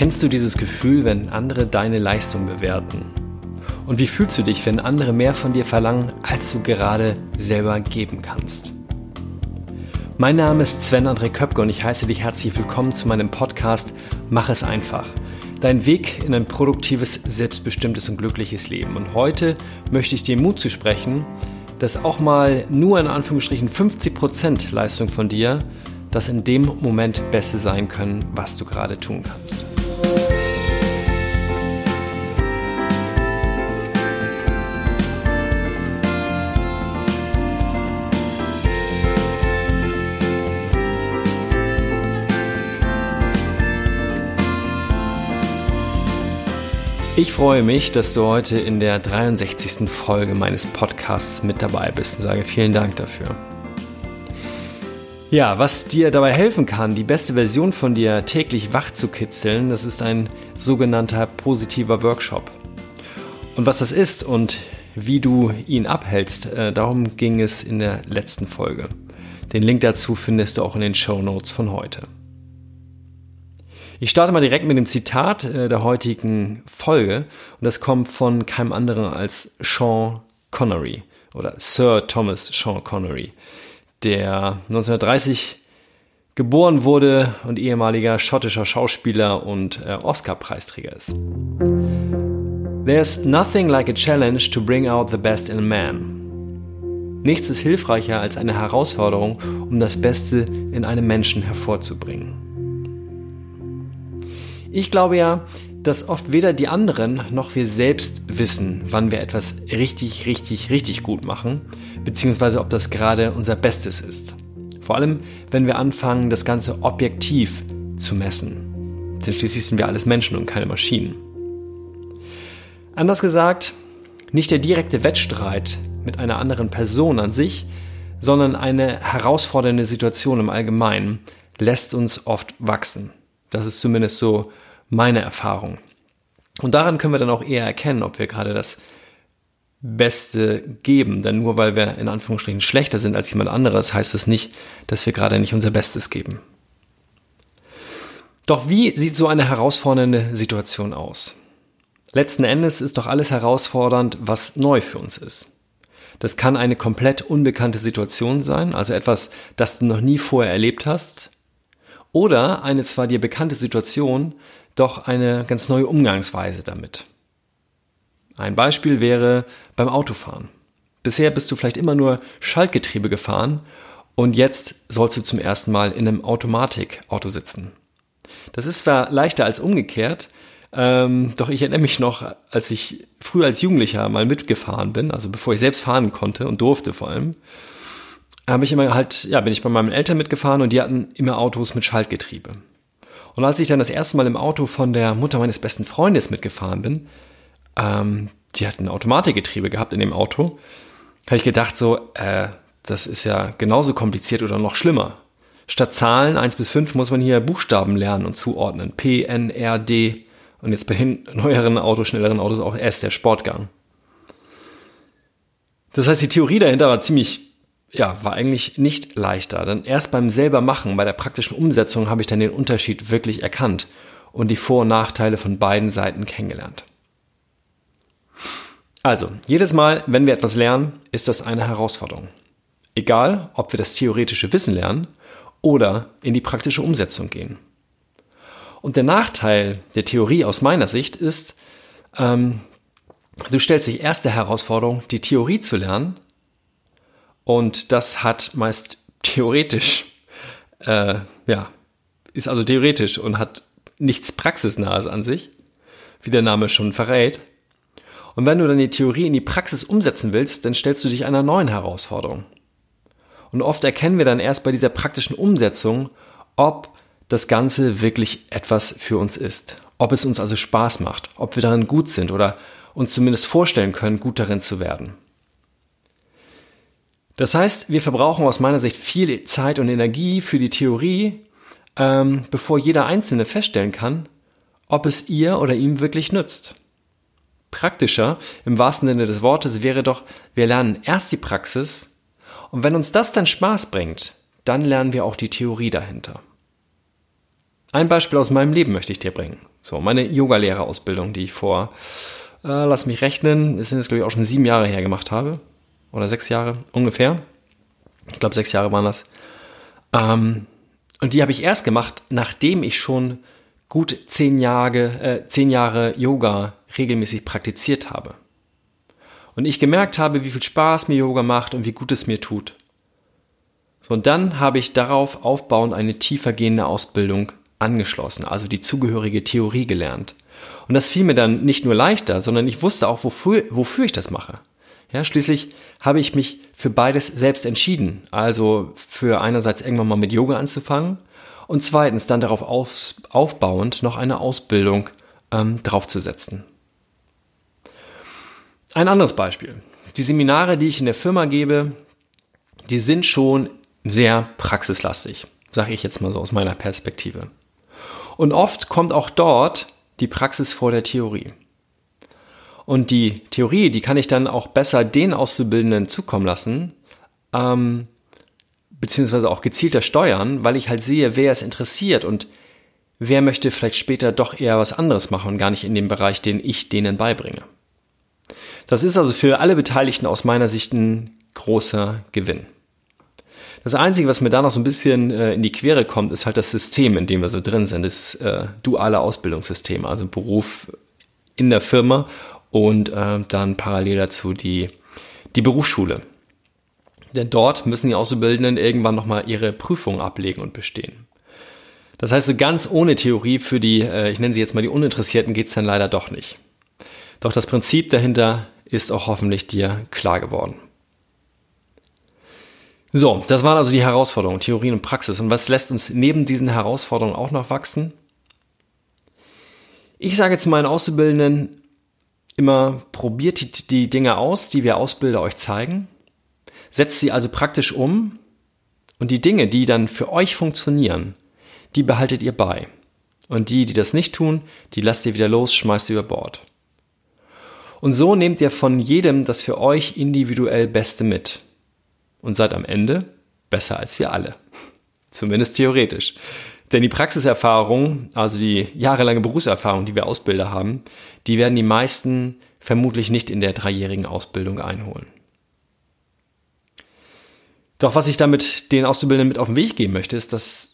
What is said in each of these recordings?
Kennst du dieses Gefühl, wenn andere deine Leistung bewerten? Und wie fühlst du dich, wenn andere mehr von dir verlangen, als du gerade selber geben kannst? Mein Name ist Sven André Köpke und ich heiße dich herzlich willkommen zu meinem Podcast Mach es einfach. Dein Weg in ein produktives, selbstbestimmtes und glückliches Leben. Und heute möchte ich dir Mut zu sprechen, dass auch mal nur in Anführungsstrichen 50% Leistung von dir das in dem Moment Beste sein können, was du gerade tun kannst. Ich freue mich, dass du heute in der 63. Folge meines Podcasts mit dabei bist und sage vielen Dank dafür. Ja, was dir dabei helfen kann, die beste Version von dir täglich wach zu kitzeln, das ist ein sogenannter positiver Workshop. Und was das ist und wie du ihn abhältst, äh, darum ging es in der letzten Folge. Den Link dazu findest du auch in den Show Notes von heute. Ich starte mal direkt mit dem Zitat äh, der heutigen Folge und das kommt von keinem anderen als Sean Connery oder Sir Thomas Sean Connery, der 1930 geboren wurde und ehemaliger schottischer Schauspieler und äh, Oscar-Preisträger ist. There's nothing like a challenge to bring out the best in a man. Nichts ist hilfreicher als eine Herausforderung, um das Beste in einem Menschen hervorzubringen. Ich glaube ja, dass oft weder die anderen noch wir selbst wissen, wann wir etwas richtig, richtig, richtig gut machen, beziehungsweise ob das gerade unser Bestes ist. Vor allem, wenn wir anfangen, das Ganze objektiv zu messen. Denn schließlich sind wir alles Menschen und keine Maschinen. Anders gesagt, nicht der direkte Wettstreit mit einer anderen Person an sich, sondern eine herausfordernde Situation im Allgemeinen lässt uns oft wachsen. Das ist zumindest so meine Erfahrung. Und daran können wir dann auch eher erkennen, ob wir gerade das Beste geben. Denn nur weil wir in Anführungsstrichen schlechter sind als jemand anderes, heißt es das nicht, dass wir gerade nicht unser Bestes geben. Doch wie sieht so eine herausfordernde Situation aus? Letzten Endes ist doch alles herausfordernd, was neu für uns ist. Das kann eine komplett unbekannte Situation sein, also etwas, das du noch nie vorher erlebt hast, oder eine zwar dir bekannte Situation, doch eine ganz neue Umgangsweise damit. Ein Beispiel wäre beim Autofahren. Bisher bist du vielleicht immer nur Schaltgetriebe gefahren und jetzt sollst du zum ersten Mal in einem Automatikauto sitzen. Das ist zwar leichter als umgekehrt, ähm, doch ich erinnere mich noch, als ich früher als Jugendlicher mal mitgefahren bin, also bevor ich selbst fahren konnte und durfte vor allem, habe ich immer halt, ja, bin ich bei meinen Eltern mitgefahren und die hatten immer Autos mit Schaltgetriebe. Und als ich dann das erste Mal im Auto von der Mutter meines besten Freundes mitgefahren bin, ähm, die hat ein Automatikgetriebe gehabt in dem Auto, habe ich gedacht so, äh, das ist ja genauso kompliziert oder noch schlimmer. Statt Zahlen 1 bis 5 muss man hier Buchstaben lernen und zuordnen. P, N, R, D und jetzt bei den neueren Autos, schnelleren Autos auch S, der Sportgang. Das heißt, die Theorie dahinter war ziemlich ja, war eigentlich nicht leichter. Denn erst beim selber machen, bei der praktischen Umsetzung habe ich dann den Unterschied wirklich erkannt und die Vor- und Nachteile von beiden Seiten kennengelernt. Also, jedes Mal, wenn wir etwas lernen, ist das eine Herausforderung. Egal, ob wir das theoretische Wissen lernen oder in die praktische Umsetzung gehen. Und der Nachteil der Theorie aus meiner Sicht ist, ähm, du stellst dich erst der Herausforderung, die Theorie zu lernen, und das hat meist theoretisch, äh, ja, ist also theoretisch und hat nichts Praxisnahes an sich, wie der Name schon verrät. Und wenn du dann die Theorie in die Praxis umsetzen willst, dann stellst du dich einer neuen Herausforderung. Und oft erkennen wir dann erst bei dieser praktischen Umsetzung, ob das Ganze wirklich etwas für uns ist. Ob es uns also Spaß macht, ob wir darin gut sind oder uns zumindest vorstellen können, gut darin zu werden. Das heißt, wir verbrauchen aus meiner Sicht viel Zeit und Energie für die Theorie, ähm, bevor jeder Einzelne feststellen kann, ob es ihr oder ihm wirklich nützt. Praktischer, im wahrsten Sinne des Wortes, wäre doch, wir lernen erst die Praxis und wenn uns das dann Spaß bringt, dann lernen wir auch die Theorie dahinter. Ein Beispiel aus meinem Leben möchte ich dir bringen. So, meine Yogalehrerausbildung, die ich vor, äh, lass mich rechnen, es sind jetzt glaube ich auch schon sieben Jahre her gemacht habe. Oder sechs Jahre ungefähr. Ich glaube, sechs Jahre waren das. Ähm, und die habe ich erst gemacht, nachdem ich schon gut zehn Jahre, äh, zehn Jahre Yoga regelmäßig praktiziert habe. Und ich gemerkt habe, wie viel Spaß mir Yoga macht und wie gut es mir tut. So, und dann habe ich darauf aufbauend eine tiefer gehende Ausbildung angeschlossen, also die zugehörige Theorie gelernt. Und das fiel mir dann nicht nur leichter, sondern ich wusste auch, wofür, wofür ich das mache. Ja, schließlich habe ich mich für beides selbst entschieden. Also für einerseits irgendwann mal mit Yoga anzufangen und zweitens dann darauf auf, aufbauend noch eine Ausbildung ähm, draufzusetzen. Ein anderes Beispiel. Die Seminare, die ich in der Firma gebe, die sind schon sehr praxislastig, sage ich jetzt mal so aus meiner Perspektive. Und oft kommt auch dort die Praxis vor der Theorie. Und die Theorie, die kann ich dann auch besser den Auszubildenden zukommen lassen, ähm, beziehungsweise auch gezielter steuern, weil ich halt sehe, wer es interessiert und wer möchte vielleicht später doch eher was anderes machen und gar nicht in dem Bereich, den ich denen beibringe. Das ist also für alle Beteiligten aus meiner Sicht ein großer Gewinn. Das Einzige, was mir da noch so ein bisschen äh, in die Quere kommt, ist halt das System, in dem wir so drin sind, das äh, duale Ausbildungssystem, also Beruf in der Firma und äh, dann parallel dazu die, die Berufsschule. Denn dort müssen die Auszubildenden irgendwann nochmal ihre Prüfung ablegen und bestehen. Das heißt, so ganz ohne Theorie für die, äh, ich nenne sie jetzt mal die Uninteressierten, geht's dann leider doch nicht. Doch das Prinzip dahinter ist auch hoffentlich dir klar geworden. So, das waren also die Herausforderungen, Theorien und Praxis. Und was lässt uns neben diesen Herausforderungen auch noch wachsen? Ich sage zu meinen Auszubildenden immer, probiert die, die Dinge aus, die wir Ausbilder euch zeigen. Setzt sie also praktisch um. Und die Dinge, die dann für euch funktionieren, die behaltet ihr bei. Und die, die das nicht tun, die lasst ihr wieder los, schmeißt ihr über Bord. Und so nehmt ihr von jedem das für euch individuell Beste mit und seid am Ende besser als wir alle. Zumindest theoretisch. Denn die Praxiserfahrung, also die jahrelange Berufserfahrung, die wir Ausbilder haben, die werden die meisten vermutlich nicht in der dreijährigen Ausbildung einholen. Doch was ich damit den Auszubildenden mit auf den Weg geben möchte, ist, dass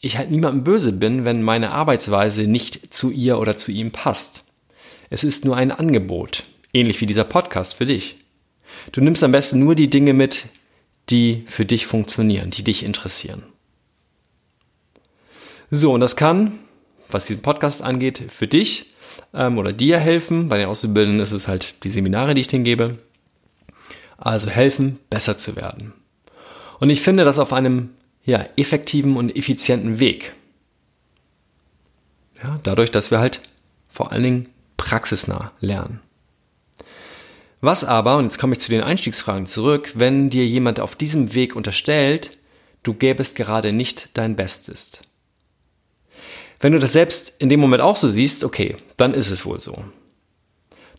ich halt niemandem böse bin, wenn meine Arbeitsweise nicht zu ihr oder zu ihm passt. Es ist nur ein Angebot, ähnlich wie dieser Podcast für dich. Du nimmst am besten nur die Dinge mit, die für dich funktionieren, die dich interessieren. So, und das kann, was diesen Podcast angeht, für dich ähm, oder dir helfen. Bei den Auszubildenden ist es halt die Seminare, die ich denen gebe. Also helfen, besser zu werden. Und ich finde das auf einem ja, effektiven und effizienten Weg. Ja, dadurch, dass wir halt vor allen Dingen praxisnah lernen. Was aber, und jetzt komme ich zu den Einstiegsfragen zurück, wenn dir jemand auf diesem Weg unterstellt, du gäbest gerade nicht dein Bestes. Wenn du das selbst in dem Moment auch so siehst, okay, dann ist es wohl so.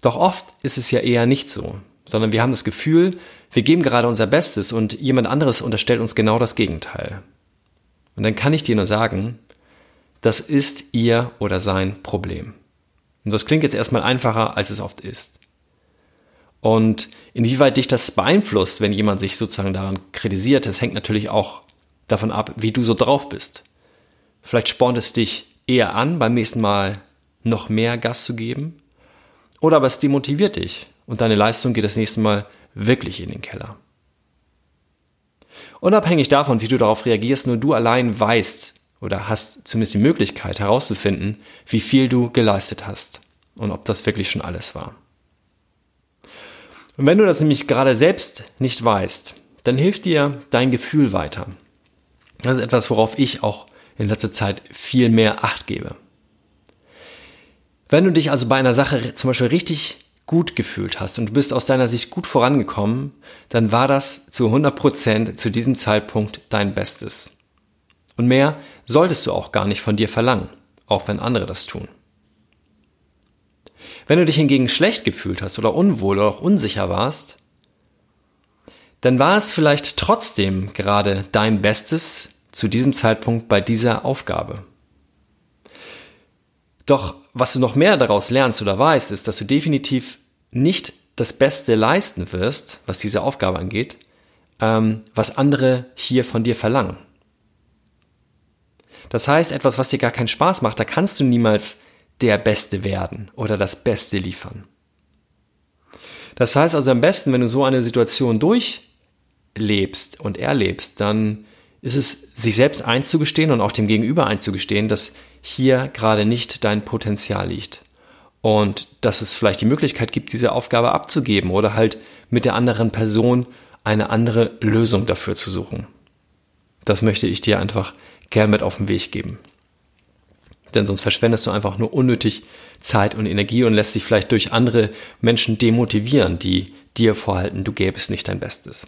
Doch oft ist es ja eher nicht so, sondern wir haben das Gefühl, wir geben gerade unser Bestes und jemand anderes unterstellt uns genau das Gegenteil. Und dann kann ich dir nur sagen, das ist ihr oder sein Problem. Und das klingt jetzt erstmal einfacher, als es oft ist. Und inwieweit dich das beeinflusst, wenn jemand sich sozusagen daran kritisiert, das hängt natürlich auch davon ab, wie du so drauf bist. Vielleicht spornt es dich eher an, beim nächsten Mal noch mehr Gas zu geben. Oder aber es demotiviert dich und deine Leistung geht das nächste Mal wirklich in den Keller. Unabhängig davon, wie du darauf reagierst, nur du allein weißt oder hast zumindest die Möglichkeit herauszufinden, wie viel du geleistet hast und ob das wirklich schon alles war. Und wenn du das nämlich gerade selbst nicht weißt, dann hilft dir dein Gefühl weiter. Das ist etwas, worauf ich auch in letzter Zeit viel mehr Acht gebe. Wenn du dich also bei einer Sache zum Beispiel richtig gut gefühlt hast und du bist aus deiner Sicht gut vorangekommen, dann war das zu 100% zu diesem Zeitpunkt dein Bestes. Und mehr solltest du auch gar nicht von dir verlangen, auch wenn andere das tun. Wenn du dich hingegen schlecht gefühlt hast oder unwohl oder auch unsicher warst, dann war es vielleicht trotzdem gerade dein Bestes zu diesem Zeitpunkt bei dieser Aufgabe. Doch was du noch mehr daraus lernst oder weißt, ist, dass du definitiv nicht das Beste leisten wirst, was diese Aufgabe angeht, ähm, was andere hier von dir verlangen. Das heißt, etwas, was dir gar keinen Spaß macht, da kannst du niemals der Beste werden oder das Beste liefern. Das heißt also am besten, wenn du so eine Situation durchlebst und erlebst, dann ist es sich selbst einzugestehen und auch dem Gegenüber einzugestehen, dass hier gerade nicht dein Potenzial liegt. Und dass es vielleicht die Möglichkeit gibt, diese Aufgabe abzugeben oder halt mit der anderen Person eine andere Lösung dafür zu suchen. Das möchte ich dir einfach gern mit auf den Weg geben. Denn sonst verschwendest du einfach nur unnötig Zeit und Energie und lässt dich vielleicht durch andere Menschen demotivieren, die dir vorhalten, du gäbest nicht dein Bestes.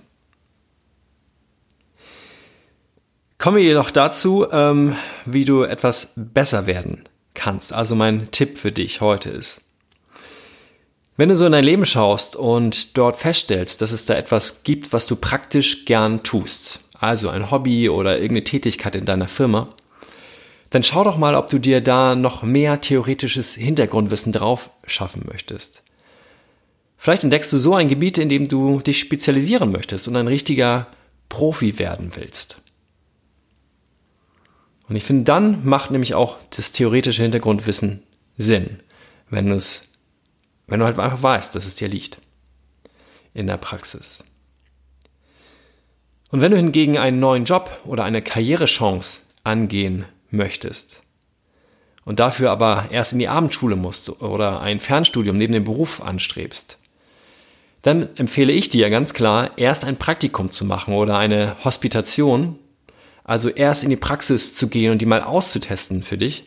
Kommen wir jedoch dazu, ähm, wie du etwas besser werden kannst. Also mein Tipp für dich heute ist, wenn du so in dein Leben schaust und dort feststellst, dass es da etwas gibt, was du praktisch gern tust, also ein Hobby oder irgendeine Tätigkeit in deiner Firma, dann schau doch mal, ob du dir da noch mehr theoretisches Hintergrundwissen drauf schaffen möchtest. Vielleicht entdeckst du so ein Gebiet, in dem du dich spezialisieren möchtest und ein richtiger Profi werden willst. Und ich finde, dann macht nämlich auch das theoretische Hintergrundwissen Sinn, wenn du es, wenn du halt einfach weißt, dass es dir liegt. In der Praxis. Und wenn du hingegen einen neuen Job oder eine Karrierechance angehen möchtest und dafür aber erst in die Abendschule musst oder ein Fernstudium neben dem Beruf anstrebst, dann empfehle ich dir ganz klar, erst ein Praktikum zu machen oder eine Hospitation, also erst in die Praxis zu gehen und die mal auszutesten für dich,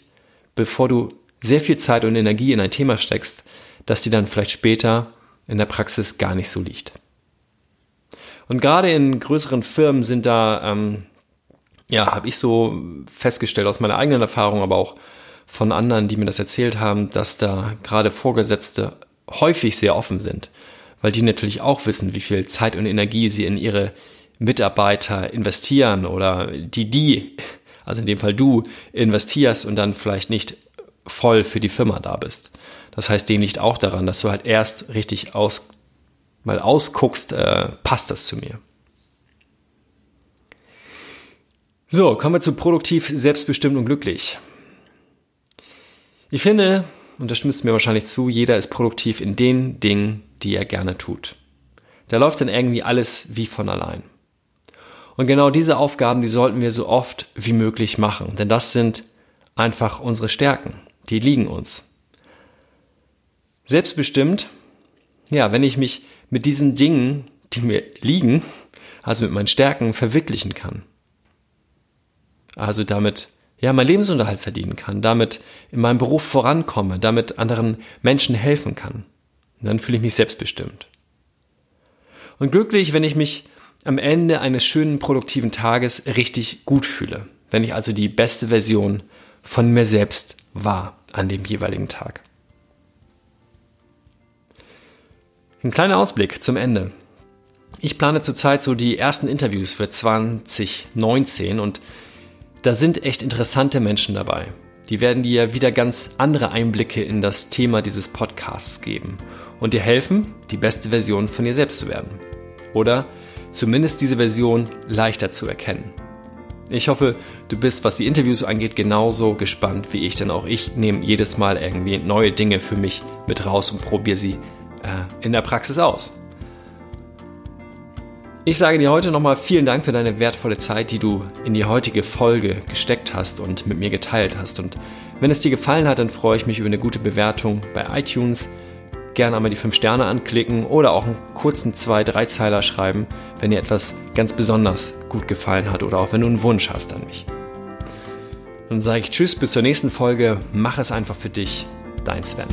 bevor du sehr viel Zeit und Energie in ein Thema steckst, das dir dann vielleicht später in der Praxis gar nicht so liegt. Und gerade in größeren Firmen sind da ähm, ja, habe ich so festgestellt aus meiner eigenen Erfahrung, aber auch von anderen, die mir das erzählt haben, dass da gerade Vorgesetzte häufig sehr offen sind, weil die natürlich auch wissen, wie viel Zeit und Energie sie in ihre Mitarbeiter investieren oder die die, also in dem Fall du, investierst und dann vielleicht nicht voll für die Firma da bist. Das heißt, denen liegt auch daran, dass du halt erst richtig aus, mal ausguckst, äh, passt das zu mir. So, kommen wir zu produktiv, selbstbestimmt und glücklich. Ich finde, und da stimmst du mir wahrscheinlich zu, jeder ist produktiv in den Dingen, die er gerne tut. Da läuft dann irgendwie alles wie von allein. Und genau diese Aufgaben, die sollten wir so oft wie möglich machen, denn das sind einfach unsere Stärken, die liegen uns. Selbstbestimmt, ja, wenn ich mich mit diesen Dingen, die mir liegen, also mit meinen Stärken verwirklichen kann also damit ja mein Lebensunterhalt verdienen kann, damit in meinem Beruf vorankomme, damit anderen Menschen helfen kann. Dann fühle ich mich selbstbestimmt. Und glücklich, wenn ich mich am Ende eines schönen, produktiven Tages richtig gut fühle. Wenn ich also die beste Version von mir selbst war an dem jeweiligen Tag. Ein kleiner Ausblick zum Ende. Ich plane zurzeit so die ersten Interviews für 2019 und da sind echt interessante Menschen dabei. Die werden dir wieder ganz andere Einblicke in das Thema dieses Podcasts geben und dir helfen, die beste Version von dir selbst zu werden. Oder zumindest diese Version leichter zu erkennen. Ich hoffe, du bist, was die Interviews angeht, genauso gespannt wie ich, denn auch ich nehme jedes Mal irgendwie neue Dinge für mich mit raus und probiere sie äh, in der Praxis aus. Ich sage dir heute nochmal vielen Dank für deine wertvolle Zeit, die du in die heutige Folge gesteckt hast und mit mir geteilt hast. Und wenn es dir gefallen hat, dann freue ich mich über eine gute Bewertung bei iTunes. Gerne einmal die 5 Sterne anklicken oder auch einen kurzen 2-3-Zeiler schreiben, wenn dir etwas ganz besonders gut gefallen hat oder auch wenn du einen Wunsch hast an mich. Dann sage ich Tschüss, bis zur nächsten Folge. Mach es einfach für dich. Dein Sven.